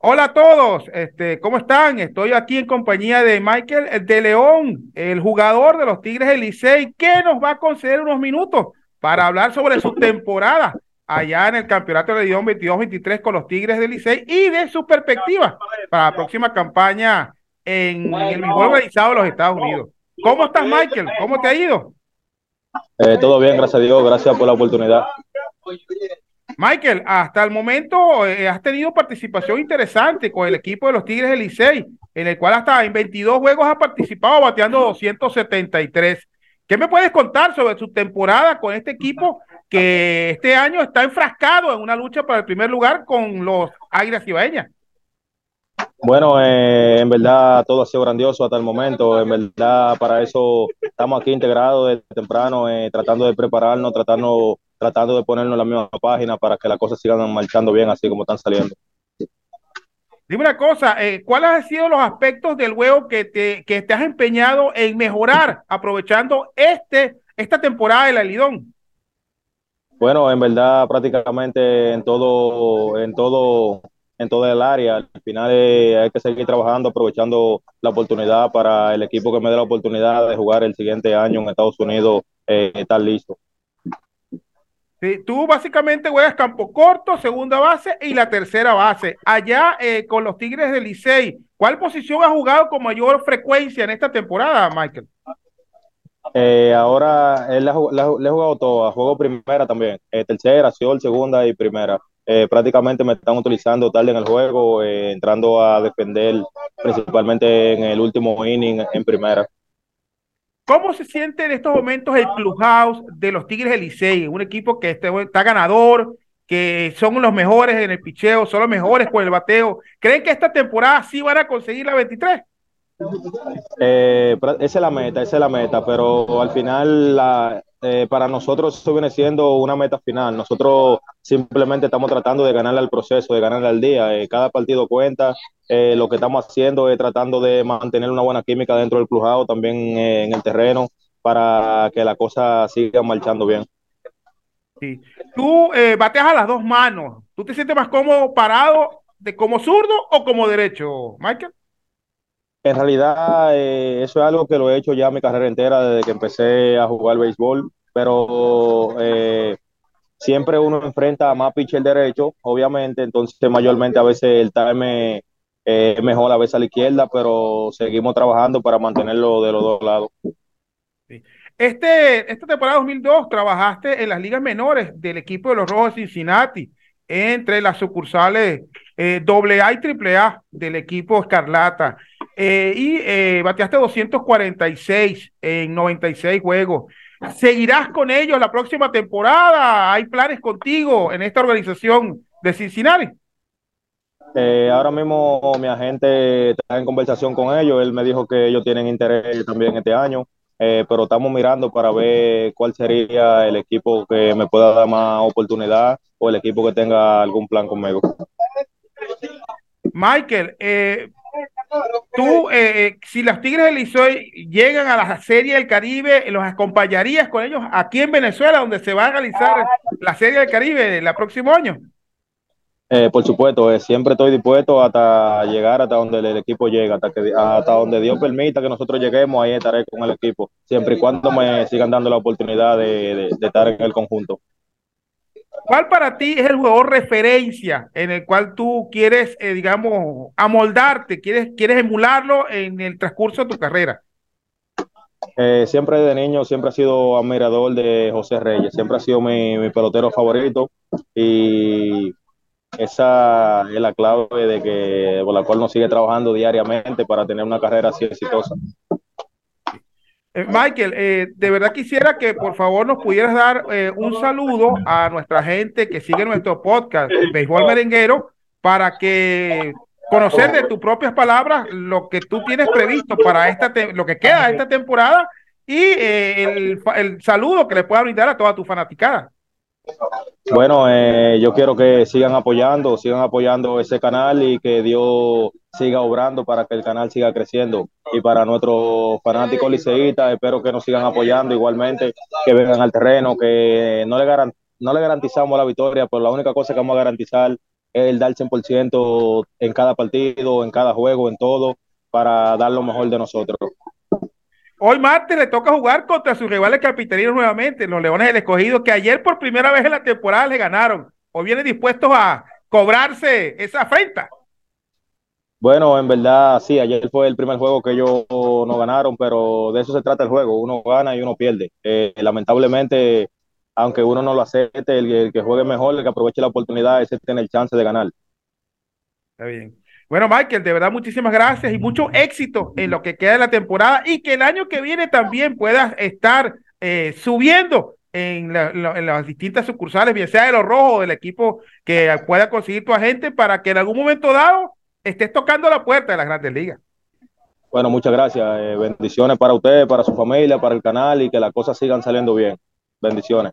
Hola a todos, este, ¿cómo están? Estoy aquí en compañía de Michael de León, el jugador de los Tigres del Licey, que nos va a conceder unos minutos para hablar sobre su temporada allá en el Campeonato de León 22-23 con los Tigres del Licey y de su perspectiva para la próxima campaña en, el mejor organizado de los Estados Unidos. ¿Cómo estás, Michael? ¿Cómo te ha ido? Eh, todo bien, gracias a Dios, gracias por la oportunidad. Michael, hasta el momento eh, has tenido participación interesante con el equipo de los Tigres del Licey, en el cual hasta en 22 juegos ha participado bateando 273. ¿Qué me puedes contar sobre su temporada con este equipo que este año está enfrascado en una lucha para el primer lugar con los Águilas Ibaeñas? Bueno, eh, en verdad todo ha sido grandioso hasta el momento. En verdad, para eso estamos aquí integrados desde temprano, eh, tratando de prepararnos, tratando, tratando de ponernos en la misma página para que las cosas sigan marchando bien, así como están saliendo. Dime una cosa, eh, ¿cuáles han sido los aspectos del juego que te, que te has empeñado en mejorar aprovechando este, esta temporada de la Lidón? Bueno, en verdad prácticamente en todo, en todo, en toda el área. Al final eh, hay que seguir trabajando, aprovechando la oportunidad para el equipo que me dé la oportunidad de jugar el siguiente año en Estados Unidos, eh, estar listo. Sí, tú básicamente juegas campo corto, segunda base y la tercera base. Allá eh, con los Tigres del Licey, ¿cuál posición has jugado con mayor frecuencia en esta temporada, Michael? Eh, ahora él le ha jugado todas, juego primera también, eh, tercera, sol, segunda y primera. Eh, prácticamente me están utilizando tarde en el juego, eh, entrando a defender principalmente en el último inning en primera. ¿Cómo se siente en estos momentos el clubhouse de los Tigres del? Un equipo que está, está ganador, que son los mejores en el picheo, son los mejores con el bateo. ¿Creen que esta temporada sí van a conseguir la 23? Eh, esa es la meta, esa es la meta, pero al final la, eh, para nosotros eso viene siendo una meta final. Nosotros simplemente estamos tratando de ganarle al proceso, de ganarle al día. Eh, cada partido cuenta. Eh, lo que estamos haciendo es tratando de mantener una buena química dentro del clubhouse, también eh, en el terreno, para que la cosa siga marchando bien. Sí. Tú bateas a las dos manos. ¿Tú te sientes más cómodo parado de como zurdo o como derecho, Michael? En realidad, eh, eso es algo que lo he hecho ya mi carrera entera desde que empecé a jugar béisbol, pero eh, siempre uno enfrenta a más pitcher derecho, obviamente, entonces mayormente a veces el time eh, es mejor a veces a la izquierda, pero seguimos trabajando para mantenerlo de los dos lados. Sí. Este, esta temporada 2002 trabajaste en las ligas menores del equipo de los Rojos de Cincinnati, entre las sucursales eh, AA y AAA del equipo Escarlata. Eh, y eh, bateaste 246 en 96 juegos. ¿Seguirás con ellos la próxima temporada? ¿Hay planes contigo en esta organización de Cincinnati? Eh, ahora mismo mi agente está en conversación con ellos. Él me dijo que ellos tienen interés también este año, pero estamos mirando para ver cuál sería el equipo que me pueda dar más oportunidad o el equipo que tenga algún plan conmigo. Michael, eh, tú, eh, si los Tigres del Licey llegan a la Serie del Caribe, ¿los acompañarías con ellos aquí en Venezuela, donde se va a realizar la Serie del Caribe el próximo año? Eh, por supuesto, eh, siempre estoy dispuesto hasta llegar hasta donde el equipo llega, hasta, que, hasta donde Dios permita que nosotros lleguemos, ahí estaré con el equipo, siempre y cuando me sigan dando la oportunidad de, de, de estar en el conjunto. ¿Cuál para ti es el jugador referencia en el cual tú quieres, eh, digamos, amoldarte, quieres, quieres emularlo en el transcurso de tu carrera? Eh, siempre de niño, siempre ha sido admirador de José Reyes, siempre ha sido mi, mi pelotero favorito y esa es la clave de que por la cual nos sigue trabajando diariamente para tener una carrera así exitosa. Eh, Michael, eh, de verdad quisiera que por favor nos pudieras dar eh, un saludo a nuestra gente que sigue nuestro podcast, Béisbol Merenguero, para que conocer de tus propias palabras lo que tú tienes previsto para esta lo que queda esta temporada y el, el, saludo que le pueda brindar a toda tu fanaticada. Bueno, eh, yo quiero que sigan apoyando, sigan apoyando ese canal y que Dios siga obrando para que el canal siga creciendo. Y para nuestros fanáticos liceístas, espero que nos sigan apoyando igualmente, que vengan al terreno, que no le, garan, no le garantizamos la victoria, pero la única cosa que vamos a garantizar es el dar 100% en cada partido, en cada juego, en todo, para dar lo mejor de nosotros. Hoy martes le toca jugar contra sus rivales capitalinos nuevamente, los Leones del Escogido, que ayer por primera vez en la temporada le ganaron. ¿O vienen dispuestos a cobrarse esa afrenta? Bueno, en verdad, sí, ayer fue el primer juego que ellos no ganaron, pero de eso se trata el juego, uno gana y uno pierde. Eh, lamentablemente, aunque uno no lo acepte, el, el, que juegue mejor, el que aproveche la oportunidad, ese tiene el chance de ganar. Está bien. Bueno, Michael, de verdad muchísimas gracias y mucho éxito en lo que queda de la temporada y que el año que viene también puedas estar eh, subiendo en, la, en, las distintas sucursales, bien sea de los rojos, del equipo que pueda conseguir tu agente para que en algún momento dado estés tocando la puerta de las grandes ligas. Bueno, muchas gracias. Eh, bendiciones para usted, para su familia, para el canal y que las cosas sigan saliendo bien. Bendiciones.